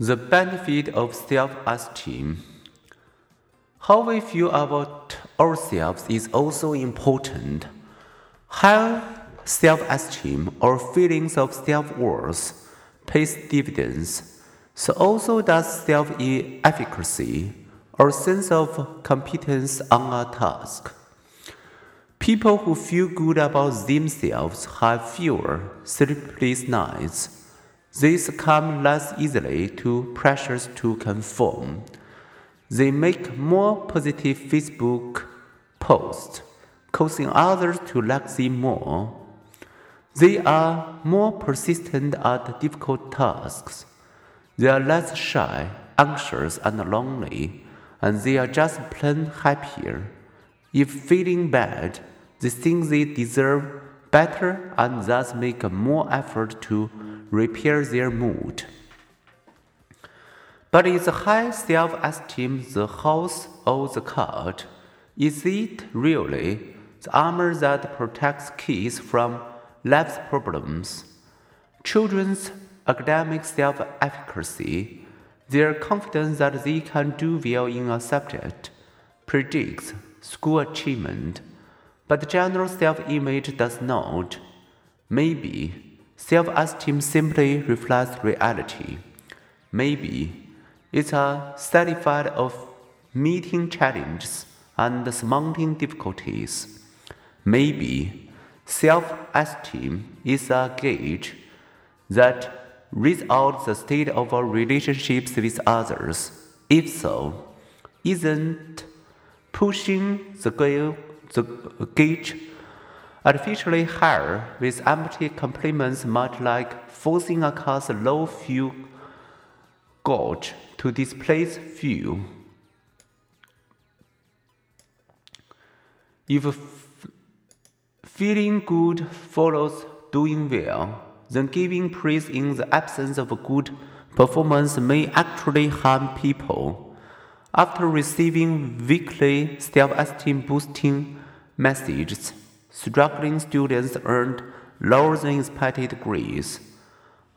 The benefit of self esteem. How we feel about ourselves is also important. High self esteem or feelings of self worth pays dividends. So also does self efficacy or sense of competence on a task. People who feel good about themselves have fewer sleepless nights. They succumb less easily to pressures to conform. They make more positive Facebook posts, causing others to like them more. They are more persistent at difficult tasks. They are less shy, anxious, and lonely, and they are just plain happier. If feeling bad, they think they deserve better and thus make more effort to repair their mood. But is high self esteem the house or the cart? Is it really the armor that protects kids from life's problems? Children's academic self efficacy, their confidence that they can do well in a subject, predicts school achievement, but general self image does not. Maybe Self esteem simply reflects reality. Maybe it's a certificate of meeting challenges and surmounting difficulties. Maybe self esteem is a gauge that reads out the state of our relationships with others. If so, isn't pushing the, gauge artificially higher with empty compliments much like forcing a car's low fuel gauge to displace fuel. If feeling good follows doing well, then giving praise in the absence of good performance may actually harm people. After receiving weekly self esteem boosting messages, struggling students earned lower than expected grades.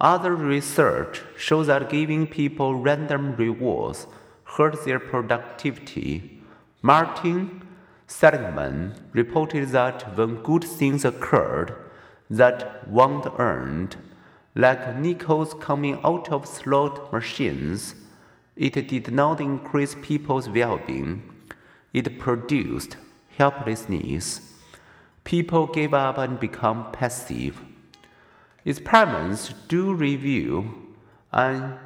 Other research shows that giving people random rewards hurt their productivity. Martin Seligman reported that when good things occurred that weren't earned, like nickels coming out of slot machines, it did not increase people's well being. It produced helplessness people give up and become passive. Experiments do reveal an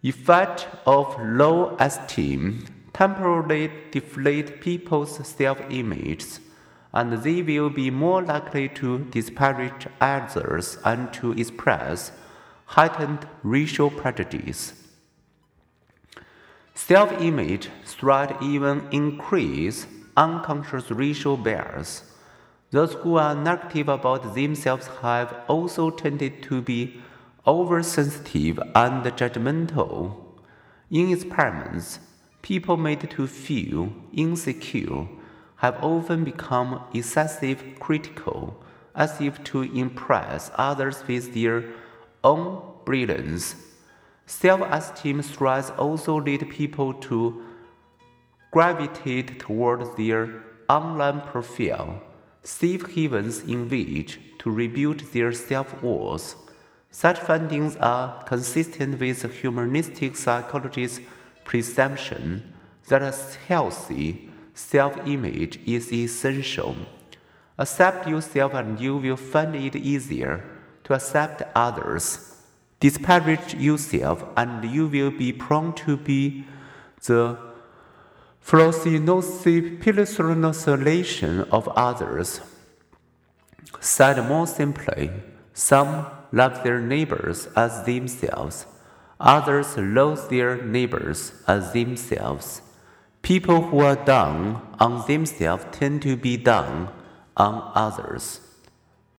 effect of low esteem temporarily deflate people's self-image, and they will be more likely to disparage others and to express heightened racial prejudice. Self-image threat even increase unconscious racial bias. Those who are negative about themselves have also tended to be oversensitive and judgmental. In experiments, people made to feel insecure have often become excessive critical, as if to impress others with their own brilliance. Self esteem threats also lead people to gravitate towards their online profile, safe havens in which to rebuild their self worth. Such findings are consistent with humanistic psychology's presumption that a healthy self image is essential. Accept yourself and you will find it easier to accept others. Disparage yourself and you will be prone to be the philosophical of others. Said more simply, some love their neighbors as themselves, others loathe their neighbors as themselves. People who are down on themselves tend to be down on others.